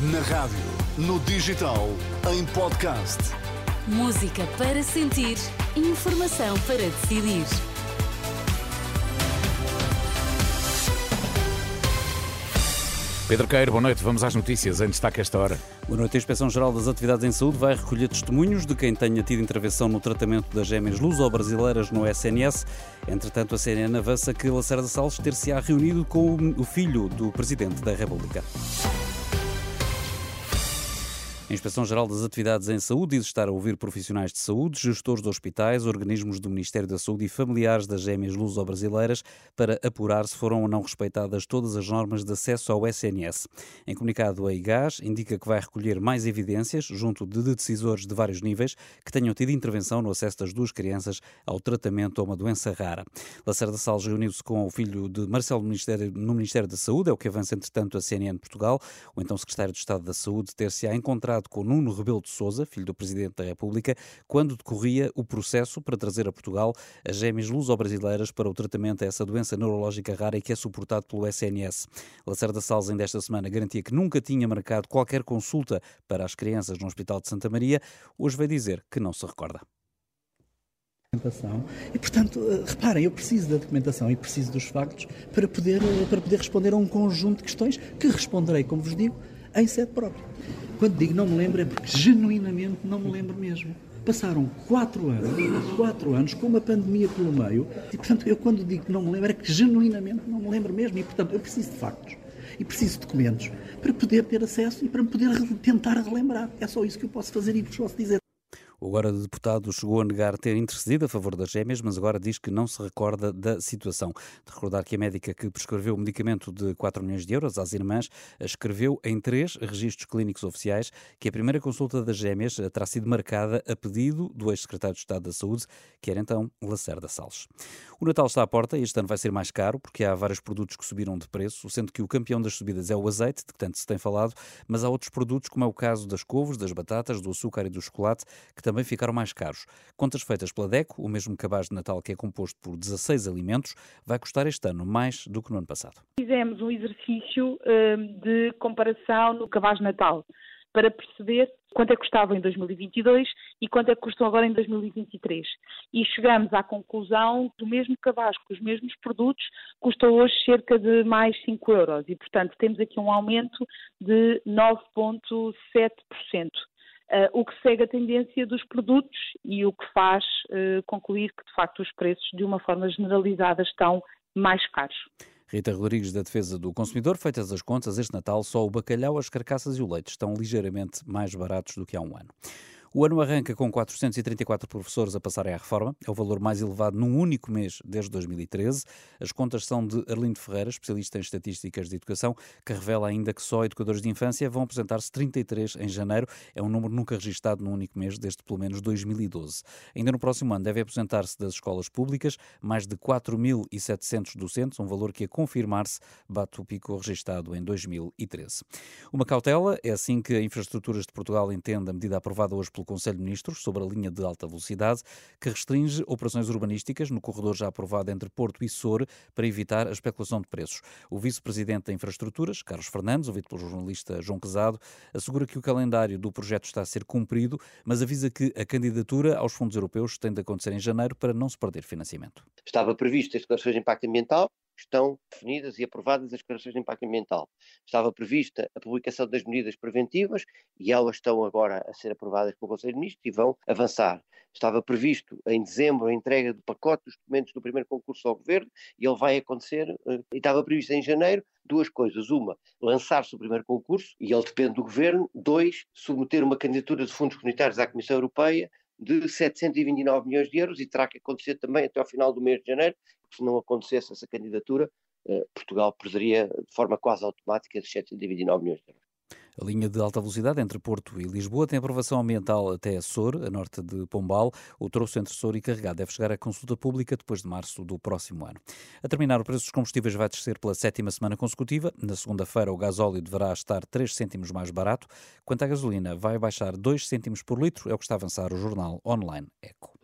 Na rádio, no digital, em podcast. Música para sentir, informação para decidir. Pedro Queiro, boa noite. Vamos às notícias em destaque esta hora. Boa noite. A Inspeção-Geral das Atividades em Saúde vai recolher testemunhos de quem tenha tido intervenção no tratamento das gêmeas luso-brasileiras no SNS. Entretanto, a CNN avança que Lacerda Salles ter-se-á reunido com o filho do Presidente da República. A Inspeção-Geral das Atividades em Saúde diz estar a ouvir profissionais de saúde, gestores de hospitais, organismos do Ministério da Saúde e familiares das gêmeas luso-brasileiras para apurar se foram ou não respeitadas todas as normas de acesso ao SNS. Em comunicado, a IGAS indica que vai recolher mais evidências junto de decisores de vários níveis que tenham tido intervenção no acesso das duas crianças ao tratamento a uma doença rara. Lacerda Salles reuniu-se com o filho de Marcelo no Ministério, da Saúde, é o que avança entretanto a CNN Portugal. O então secretário de Estado da Saúde ter-se-á encontrado com Nuno Rebelo de Sousa, filho do Presidente da República, quando decorria o processo para trazer a Portugal as gêmeas luso-brasileiras para o tratamento a essa doença neurológica rara e que é suportado pelo SNS. Lacerda Salles, ainda esta semana, garantia que nunca tinha marcado qualquer consulta para as crianças no Hospital de Santa Maria. Hoje veio dizer que não se recorda. E, portanto, eh, reparem, eu preciso da documentação e preciso dos factos para poder, eh, para poder responder a um conjunto de questões que responderei, como vos digo, em sede própria. Quando digo não me lembro é porque genuinamente não me lembro mesmo. Passaram quatro anos, quatro anos com uma pandemia pelo meio, e portanto eu quando digo que não me lembro é que genuinamente não me lembro mesmo, e portanto eu preciso de factos e preciso de documentos para poder ter acesso e para poder tentar relembrar. É só isso que eu posso fazer e vos posso dizer. O agora deputado chegou a negar ter intercedido a favor das gêmeas, mas agora diz que não se recorda da situação. De recordar que a médica que prescreveu o medicamento de 4 milhões de euros às irmãs escreveu em três registros clínicos oficiais que a primeira consulta das gêmeas terá sido marcada a pedido do ex-secretário de Estado da Saúde, que era então Lacerda Salles. O Natal está à porta e este ano vai ser mais caro porque há vários produtos que subiram de preço, sendo que o campeão das subidas é o azeite, de que tanto se tem falado, mas há outros produtos, como é o caso das couves, das batatas, do açúcar e do chocolate, que também ficaram mais caros. Contas feitas pela DECO, o mesmo cabaz de Natal que é composto por 16 alimentos, vai custar este ano mais do que no ano passado. Fizemos um exercício hum, de comparação no cabaz de Natal para perceber quanto é que custava em 2022 e quanto é que custam agora em 2023. E chegamos à conclusão que o mesmo cabaz, com os mesmos produtos, custa hoje cerca de mais 5 euros. E, portanto, temos aqui um aumento de 9,7%. Uh, o que segue a tendência dos produtos e o que faz uh, concluir que, de facto, os preços, de uma forma generalizada, estão mais caros. Rita Rodrigues, da Defesa do Consumidor, feitas as contas, este Natal só o bacalhau, as carcaças e o leite estão ligeiramente mais baratos do que há um ano. O ano arranca com 434 professores a passarem à reforma, é o valor mais elevado num único mês desde 2013. As contas são de Arlindo Ferreira, especialista em estatísticas de educação, que revela ainda que só educadores de infância vão apresentar-se 33 em janeiro. É um número nunca registado num único mês desde pelo menos 2012. Ainda no próximo ano devem apresentar-se das escolas públicas mais de 4.700 docentes, um valor que a confirmar-se bate o pico registado em 2013. Uma cautela é assim que a Infraestruturas de Portugal entende a medida aprovada hoje pelo Conselho de Ministros sobre a linha de alta velocidade, que restringe operações urbanísticas no corredor já aprovado entre Porto e Sor para evitar a especulação de preços. O vice-presidente da Infraestruturas, Carlos Fernandes, ouvido pelo jornalista João Quezado, assegura que o calendário do projeto está a ser cumprido, mas avisa que a candidatura aos fundos europeus tem de acontecer em janeiro para não se perder financiamento. Estava previsto as declarações de impacto ambiental, estão definidas e aprovadas as declarações de impacto ambiental. Estava prevista a publicação das medidas preventivas e elas estão agora a ser aprovadas pelo Conselho de Ministros e vão avançar. Estava previsto em dezembro a entrega do pacote dos documentos do primeiro concurso ao Governo e ele vai acontecer, eh, e estava previsto em janeiro, duas coisas. Uma, lançar-se o primeiro concurso e ele depende do Governo. Dois, submeter uma candidatura de fundos comunitários à Comissão Europeia de 729 milhões de euros e terá que acontecer também até ao final do mês de janeiro, se não acontecesse essa candidatura, eh, Portugal perderia de forma quase automática esses 729 milhões de euros. A linha de alta velocidade entre Porto e Lisboa tem aprovação ambiental até Sor, a norte de Pombal. O troço entre Sor e Carregado deve chegar à consulta pública depois de março do próximo ano. A terminar, o preço dos combustíveis vai descer pela sétima semana consecutiva. Na segunda-feira, o gasóleo deverá estar 3 cêntimos mais barato. Quanto à gasolina, vai baixar 2 cêntimos por litro, é o que está a avançar o jornal online Eco.